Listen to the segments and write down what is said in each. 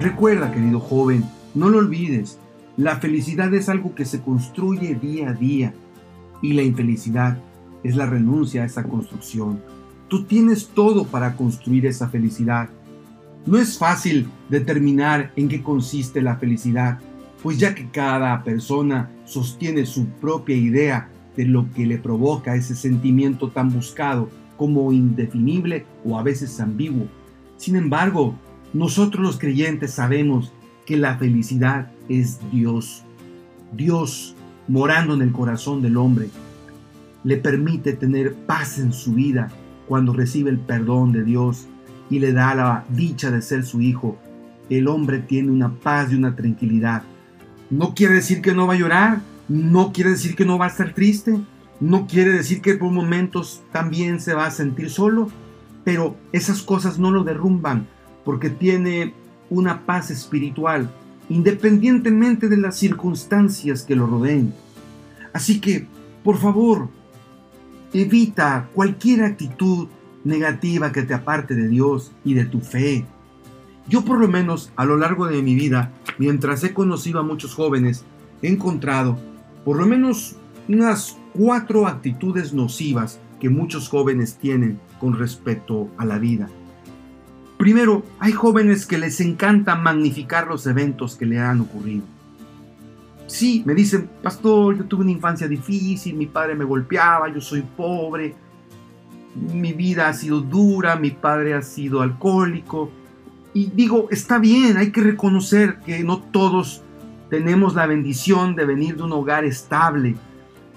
Recuerda, querido joven, no lo olvides, la felicidad es algo que se construye día a día y la infelicidad es la renuncia a esa construcción. Tú tienes todo para construir esa felicidad. No es fácil determinar en qué consiste la felicidad, pues ya que cada persona sostiene su propia idea de lo que le provoca ese sentimiento tan buscado como indefinible o a veces ambiguo. Sin embargo, nosotros los creyentes sabemos que la felicidad es Dios. Dios morando en el corazón del hombre le permite tener paz en su vida cuando recibe el perdón de Dios y le da la dicha de ser su hijo. El hombre tiene una paz y una tranquilidad. No quiere decir que no va a llorar, no quiere decir que no va a estar triste, no quiere decir que por momentos también se va a sentir solo, pero esas cosas no lo derrumban porque tiene una paz espiritual independientemente de las circunstancias que lo rodeen. Así que, por favor, Evita cualquier actitud negativa que te aparte de Dios y de tu fe. Yo por lo menos a lo largo de mi vida, mientras he conocido a muchos jóvenes, he encontrado por lo menos unas cuatro actitudes nocivas que muchos jóvenes tienen con respecto a la vida. Primero, hay jóvenes que les encanta magnificar los eventos que le han ocurrido. Sí, me dicen, pastor, yo tuve una infancia difícil, mi padre me golpeaba, yo soy pobre, mi vida ha sido dura, mi padre ha sido alcohólico. Y digo, está bien, hay que reconocer que no todos tenemos la bendición de venir de un hogar estable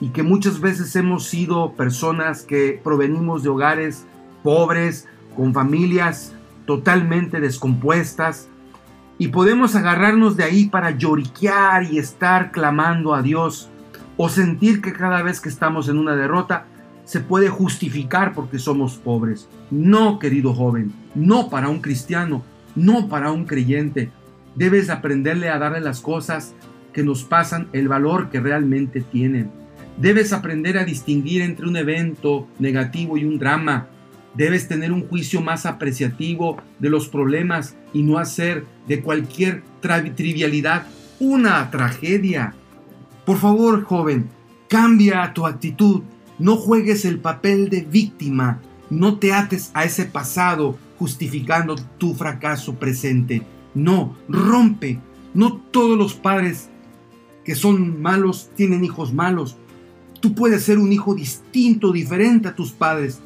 y que muchas veces hemos sido personas que provenimos de hogares pobres, con familias totalmente descompuestas, y podemos agarrarnos de ahí para lloriquear y estar clamando a Dios o sentir que cada vez que estamos en una derrota se puede justificar porque somos pobres. No, querido joven, no para un cristiano, no para un creyente. Debes aprenderle a darle las cosas que nos pasan el valor que realmente tienen. Debes aprender a distinguir entre un evento negativo y un drama Debes tener un juicio más apreciativo de los problemas y no hacer de cualquier trivialidad una tragedia. Por favor, joven, cambia tu actitud. No juegues el papel de víctima. No te ates a ese pasado justificando tu fracaso presente. No, rompe. No todos los padres que son malos tienen hijos malos. Tú puedes ser un hijo distinto, diferente a tus padres.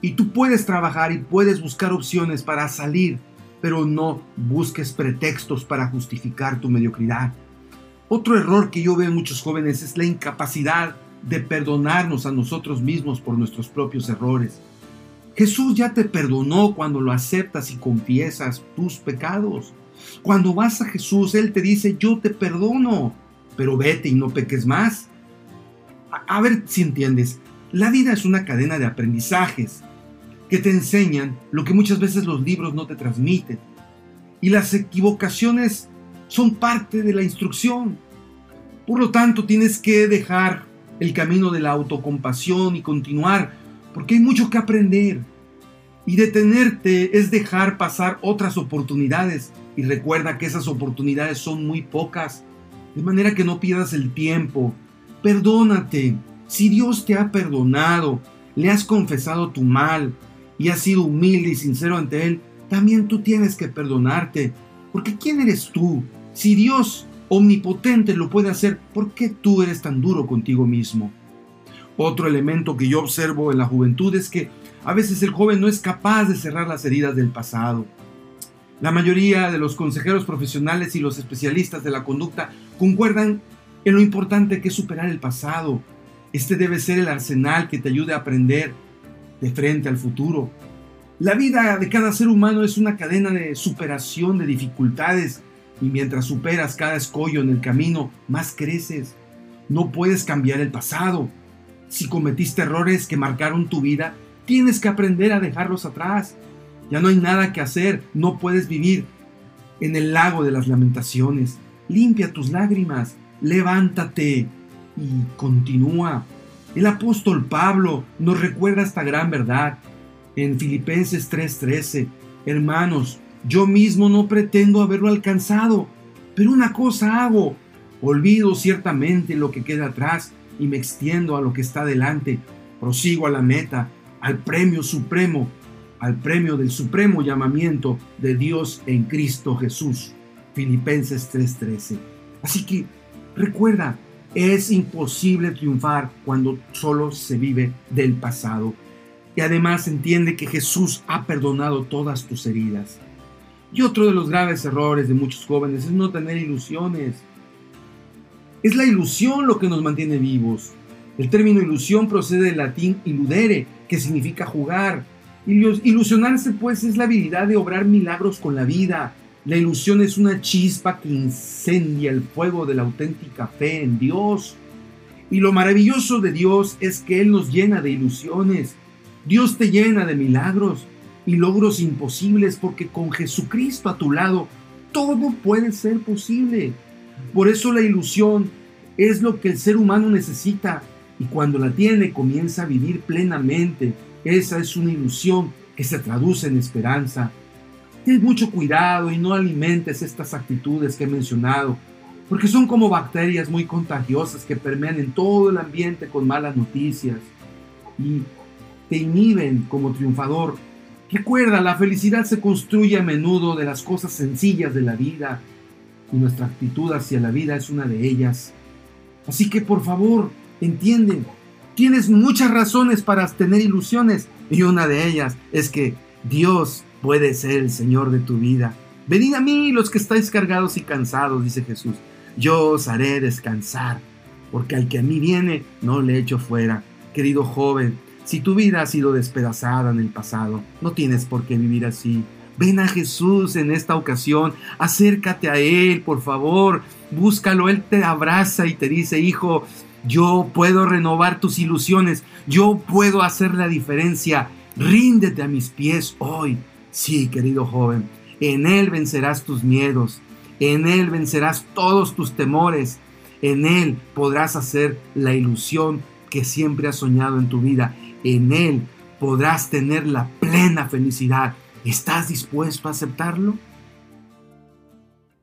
Y tú puedes trabajar y puedes buscar opciones para salir, pero no busques pretextos para justificar tu mediocridad. Otro error que yo veo en muchos jóvenes es la incapacidad de perdonarnos a nosotros mismos por nuestros propios errores. Jesús ya te perdonó cuando lo aceptas y confiesas tus pecados. Cuando vas a Jesús, Él te dice, yo te perdono, pero vete y no peques más. A, ver si entiendes, la vida es una cadena de aprendizajes que te enseñan lo que muchas veces los libros no te transmiten. Y las equivocaciones son parte de la instrucción. Por lo tanto, tienes que dejar el camino de la autocompasión y continuar, porque hay mucho que aprender. Y detenerte es dejar pasar otras oportunidades. Y recuerda que esas oportunidades son muy pocas. De manera que no pierdas el tiempo. Perdónate. Si Dios te ha perdonado, le has confesado tu mal, y has sido humilde y sincero ante Él, también tú tienes que perdonarte. Porque ¿quién eres tú? Si Dios omnipotente lo puede hacer, ¿por qué tú eres tan duro contigo mismo? Otro elemento que yo observo en la juventud es que a veces el joven no es capaz de cerrar las heridas del pasado. La mayoría de los consejeros profesionales y los especialistas de la conducta concuerdan en lo importante que es superar el pasado. Este debe ser el arsenal que te ayude a aprender de frente al futuro. La vida de cada ser humano es una cadena de superación de dificultades y mientras superas cada escollo en el camino, más creces. No puedes cambiar el pasado. Si cometiste errores que marcaron tu vida, tienes que aprender a dejarlos atrás. Ya no hay nada que hacer, no puedes vivir en el lago de las lamentaciones. Limpia tus lágrimas, levántate y continúa. El apóstol Pablo nos recuerda esta gran verdad en Filipenses 3:13. Hermanos, Yo mismo no pretendo haberlo alcanzado, pero una cosa hago, olvido ciertamente lo que queda atrás y me extiendo a lo que está delante, prosigo a la meta, al premio supremo, al premio del supremo llamamiento de Dios en Cristo Jesús. Filipenses 3:13. Así que recuerda, es imposible triunfar cuando solo se vive del pasado. Y además entiende que Jesús ha perdonado todas tus heridas. Y otro de los graves errores de muchos jóvenes es no tener ilusiones. Es la ilusión lo que nos mantiene vivos. El término ilusión procede del latín iludere, que significa jugar. Ilusionarse pues es la habilidad de obrar milagros con la vida. La ilusión es una chispa que incendia el fuego de la auténtica fe en Dios. Y lo maravilloso de Dios es que Él nos llena de ilusiones. Dios te llena de milagros y logros imposibles porque con Jesucristo a tu lado todo puede ser posible. Por eso la ilusión es lo que el ser humano necesita y cuando la tiene comienza a vivir plenamente. Esa es una ilusión que se traduce en esperanza. Ten mucho cuidado y no alimentes estas actitudes que he mencionado, porque son como bacterias muy contagiosas que permean en todo el ambiente con malas noticias y te inhiben como triunfador. Recuerda, la felicidad se construye a menudo de las cosas sencillas de la vida y nuestra actitud hacia la vida es una de ellas. Así que por favor, entiende, tienes muchas razones para tener ilusiones y una de ellas es que Dios puede ser el Señor de tu vida. Venid a mí los que estáis cargados y cansados, dice Jesús. Yo os haré descansar, porque al que a mí viene no le echo fuera. Querido joven, si tu vida ha sido despedazada en el pasado, no tienes por qué vivir así. Ven a Jesús en esta ocasión, acércate a Él, por favor, búscalo, Él te abraza y te dice, hijo, yo puedo renovar tus ilusiones, yo puedo hacer la diferencia, ríndete a mis pies hoy. Sí, querido joven, en Él vencerás tus miedos, en Él vencerás todos tus temores, en Él podrás hacer la ilusión que siempre has soñado en tu vida, en Él podrás tener la plena felicidad ¿Estás dispuesto a aceptarlo?